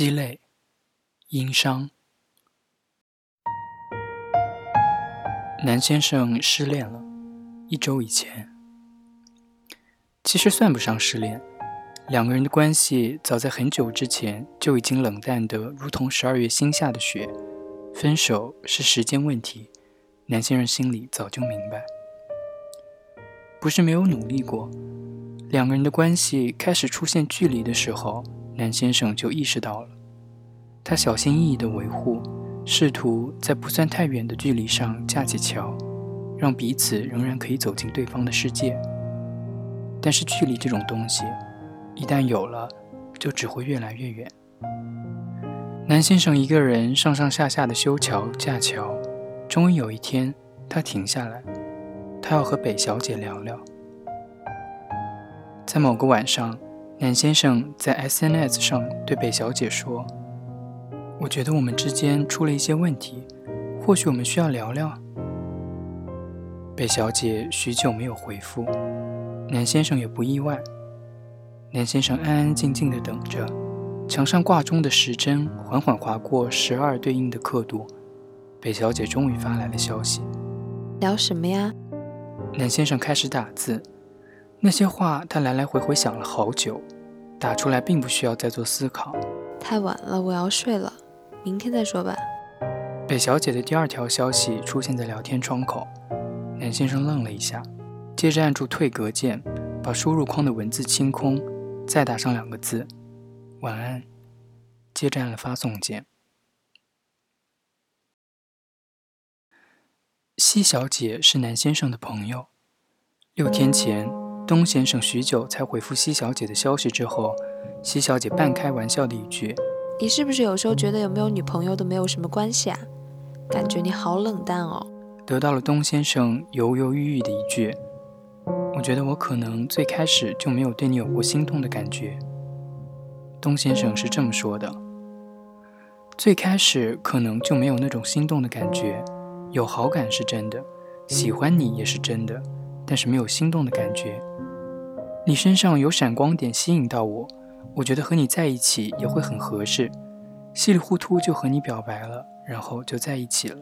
鸡肋，殷商。南先生失恋了，一周以前。其实算不上失恋，两个人的关系早在很久之前就已经冷淡得如同十二月新下的雪。分手是时间问题，南先生心里早就明白。不是没有努力过，两个人的关系开始出现距离的时候。南先生就意识到了，他小心翼翼地维护，试图在不算太远的距离上架起桥，让彼此仍然可以走进对方的世界。但是距离这种东西，一旦有了，就只会越来越远。南先生一个人上上下下的修桥架桥，终于有一天，他停下来，他要和北小姐聊聊。在某个晚上。南先生在 SNS 上对北小姐说：“我觉得我们之间出了一些问题，或许我们需要聊聊。”北小姐许久没有回复，南先生也不意外。南先生安安静静地等着，墙上挂钟的时针缓缓划过十二对应的刻度。北小姐终于发来了消息：“聊什么呀？”南先生开始打字。那些话，他来来回回想了好久，打出来并不需要再做思考。太晚了，我要睡了，明天再说吧。北小姐的第二条消息出现在聊天窗口，南先生愣了一下，接着按住退格键，把输入框的文字清空，再打上两个字“晚安”，接着按了发送键。西小姐是南先生的朋友，六天前。东先生许久才回复西小姐的消息之后，西小姐半开玩笑的一句：“你是不是有时候觉得有没有女朋友都没有什么关系啊？感觉你好冷淡哦。”得到了东先生犹犹豫豫的一句：“我觉得我可能最开始就没有对你有过心动的感觉。”东先生是这么说的：“最开始可能就没有那种心动的感觉，有好感是真的，喜欢你也是真的，但是没有心动的感觉。”你身上有闪光点吸引到我，我觉得和你在一起也会很合适，稀里糊涂就和你表白了，然后就在一起了。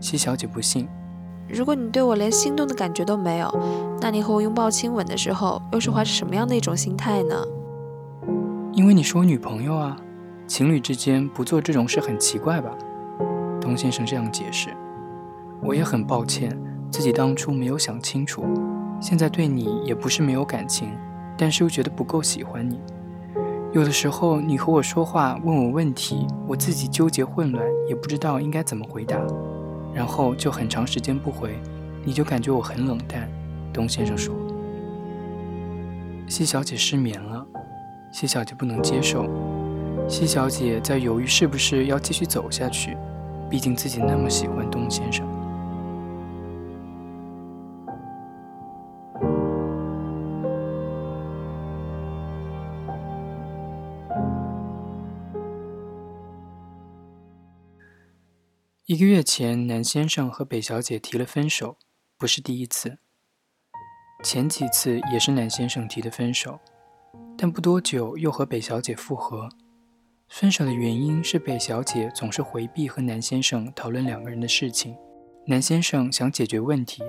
西小姐不信，如果你对我连心动的感觉都没有，那你和我拥抱亲吻的时候又是怀着什么样的一种心态呢？因为你是我女朋友啊，情侣之间不做这种事很奇怪吧？童先生这样解释。我也很抱歉，自己当初没有想清楚。现在对你也不是没有感情，但是又觉得不够喜欢你。有的时候你和我说话，问我问题，我自己纠结混乱，也不知道应该怎么回答，然后就很长时间不回，你就感觉我很冷淡。东先生说：“西小姐失眠了。”西小姐不能接受。西小姐在犹豫是不是要继续走下去，毕竟自己那么喜欢东先生。一个月前，南先生和北小姐提了分手，不是第一次。前几次也是南先生提的分手，但不多久又和北小姐复合。分手的原因是北小姐总是回避和南先生讨论两个人的事情。南先生想解决问题，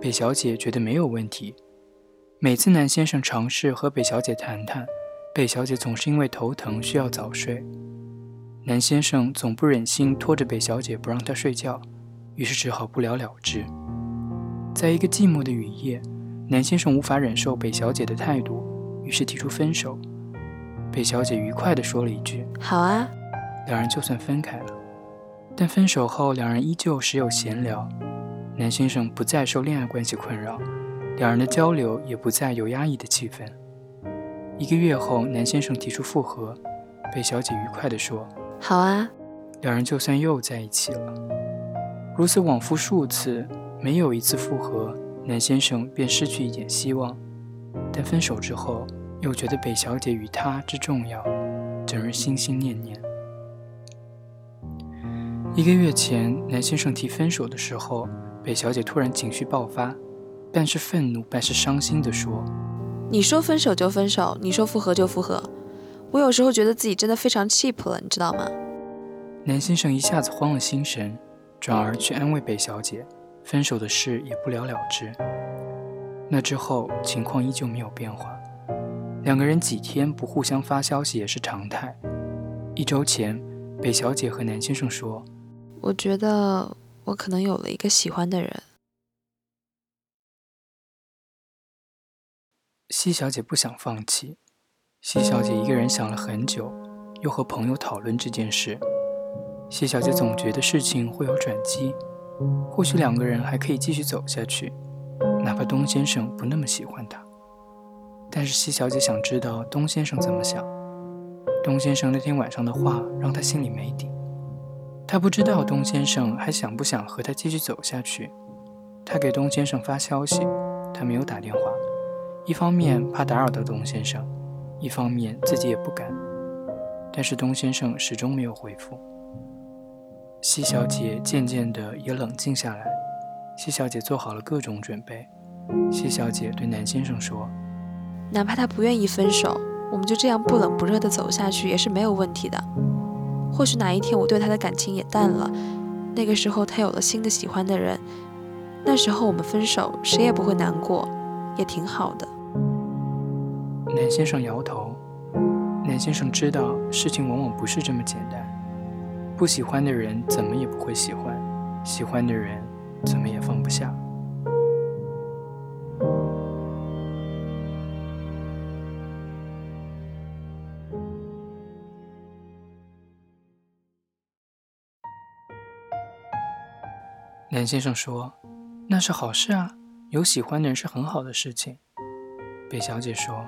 北小姐觉得没有问题。每次南先生尝试和北小姐谈谈，北小姐总是因为头疼需要早睡。南先生总不忍心拖着北小姐不让她睡觉，于是只好不了了之。在一个寂寞的雨夜，南先生无法忍受北小姐的态度，于是提出分手。北小姐愉快地说了一句：“好啊。”两人就算分开了。但分手后，两人依旧时有闲聊。南先生不再受恋爱关系困扰，两人的交流也不再有压抑的气氛。一个月后，南先生提出复合，北小姐愉快地说。好啊，两人就算又在一起了。如此往复数次，没有一次复合，南先生便失去一点希望。但分手之后，又觉得北小姐与他之重要，整日心心念念。一个月前，南先生提分手的时候，北小姐突然情绪爆发，半是愤怒，半是伤心地说：“你说分手就分手，你说复合就复合。”我有时候觉得自己真的非常 cheap 了，你知道吗？南先生一下子慌了心神，转而去安慰北小姐，分手的事也不了了之。那之后情况依旧没有变化，两个人几天不互相发消息也是常态。一周前，北小姐和南先生说：“我觉得我可能有了一个喜欢的人。”西小姐不想放弃。西小姐一个人想了很久，又和朋友讨论这件事。西小姐总觉得事情会有转机，或许两个人还可以继续走下去，哪怕东先生不那么喜欢她。但是西小姐想知道东先生怎么想。东先生那天晚上的话让她心里没底。她不知道东先生还想不想和她继续走下去。她给东先生发消息，他没有打电话。一方面怕打扰到东先生，一方面自己也不敢。但是东先生始终没有回复。西小姐渐渐的也冷静下来。西小姐做好了各种准备。西小姐对南先生说：“哪怕他不愿意分手，我们就这样不冷不热的走下去也是没有问题的。或许哪一天我对他的感情也淡了，那个时候他有了新的喜欢的人，那时候我们分手，谁也不会难过，也挺好的。”南先生摇头。南先生知道事情往往不是这么简单，不喜欢的人怎么也不会喜欢，喜欢的人怎么也放不下。南先生说：“那是好事啊，有喜欢的人是很好的事情。”北小姐说。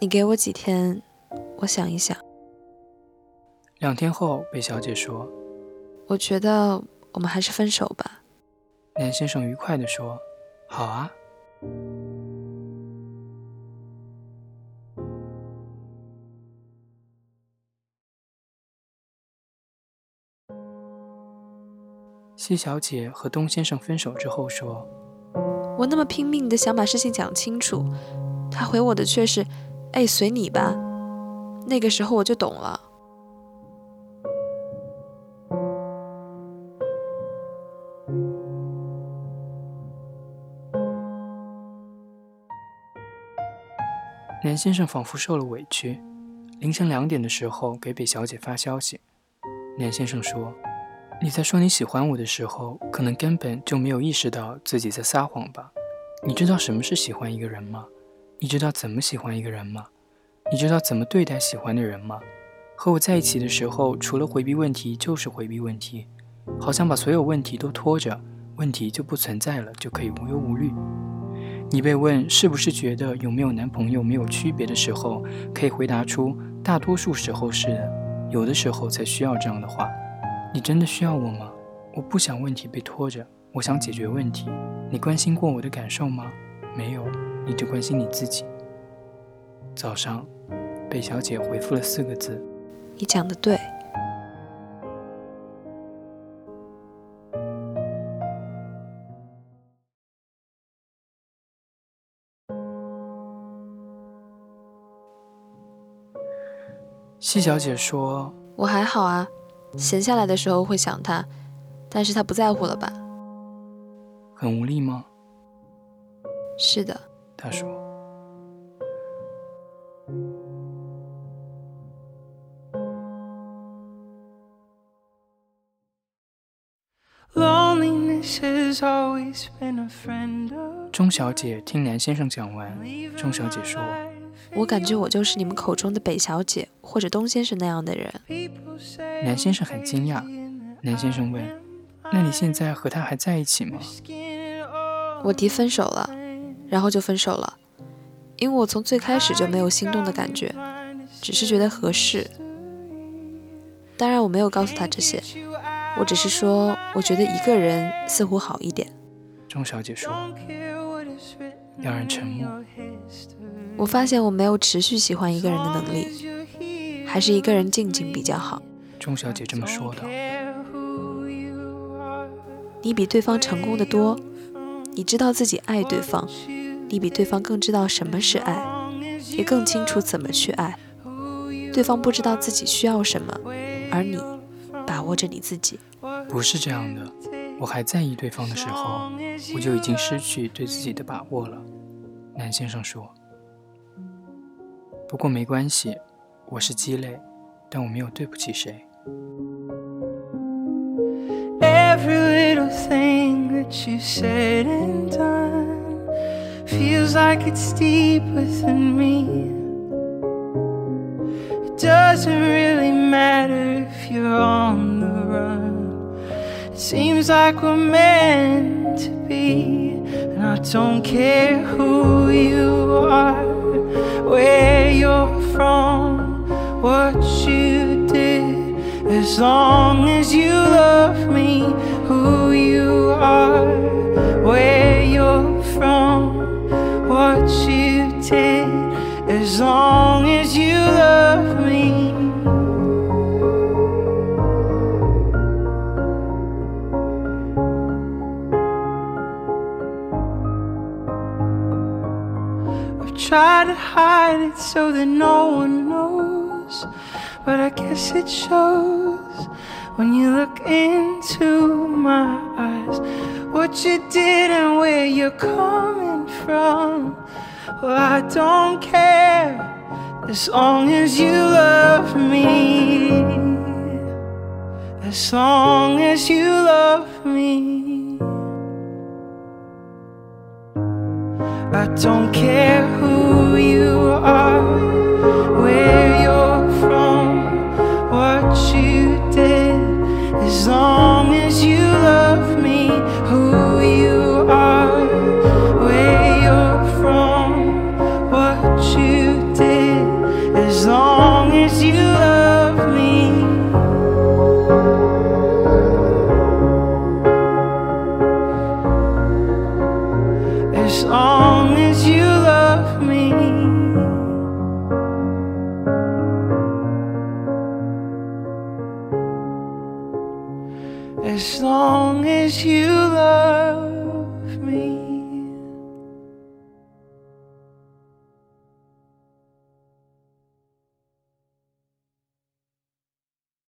你给我几天，我想一想。两天后，贝小姐说：“我觉得我们还是分手吧。”南先生愉快地说：“好啊。”西小姐和东先生分手之后说：“我那么拼命的想把事情讲清楚，他回我的却是。”哎，随你吧。那个时候我就懂了。南先生仿佛受了委屈，凌晨两点的时候给北小姐发消息。南先生说：“你在说你喜欢我的时候，可能根本就没有意识到自己在撒谎吧？你知道什么是喜欢一个人吗？”你知道怎么喜欢一个人吗？你知道怎么对待喜欢的人吗？和我在一起的时候，除了回避问题就是回避问题，好像把所有问题都拖着，问题就不存在了，就可以无忧无虑。你被问是不是觉得有没有男朋友没有区别的时候，可以回答出大多数时候是的，有的时候才需要这样的话。你真的需要我吗？我不想问题被拖着，我想解决问题。你关心过我的感受吗？没有。你只关心你自己。早上，北小姐回复了四个字：“你讲的对。”西小姐说：“我还好啊，闲下来的时候会想他，但是他不在乎了吧？很无力吗？是的。”他说：“钟小姐听南先生讲完，钟小姐说：‘我感觉我就是你们口中的北小姐或者东先生那样的人。’南先生很惊讶。南先生问：‘那你现在和他还在一起吗？’我弟分手了。”然后就分手了，因为我从最开始就没有心动的感觉，只是觉得合适。当然我没有告诉他这些，我只是说我觉得一个人似乎好一点。钟小姐说。两人沉默。我发现我没有持续喜欢一个人的能力，还是一个人静静比较好。钟小姐这么说的。你比对方成功的多。你知道自己爱对方，你比对方更知道什么是爱，也更清楚怎么去爱。对方不知道自己需要什么，而你把握着你自己。不是这样的，我还在意对方的时候，我就已经失去对自己的把握了。南先生说。不过没关系，我是鸡肋，但我没有对不起谁。Every little thing that you said and done feels like it's deep within me. It doesn't really matter if you're on the run. It seems like we're meant to be, and I don't care who you are, where you're from, what you did. As long as you love me, who you are, where As long as you love me. I've tried to hide it so that no one knows. But I guess it shows when you look into my eyes what you did and where you're coming from. Well, I don't care as long as you love me. As long as you love me. I don't care who on.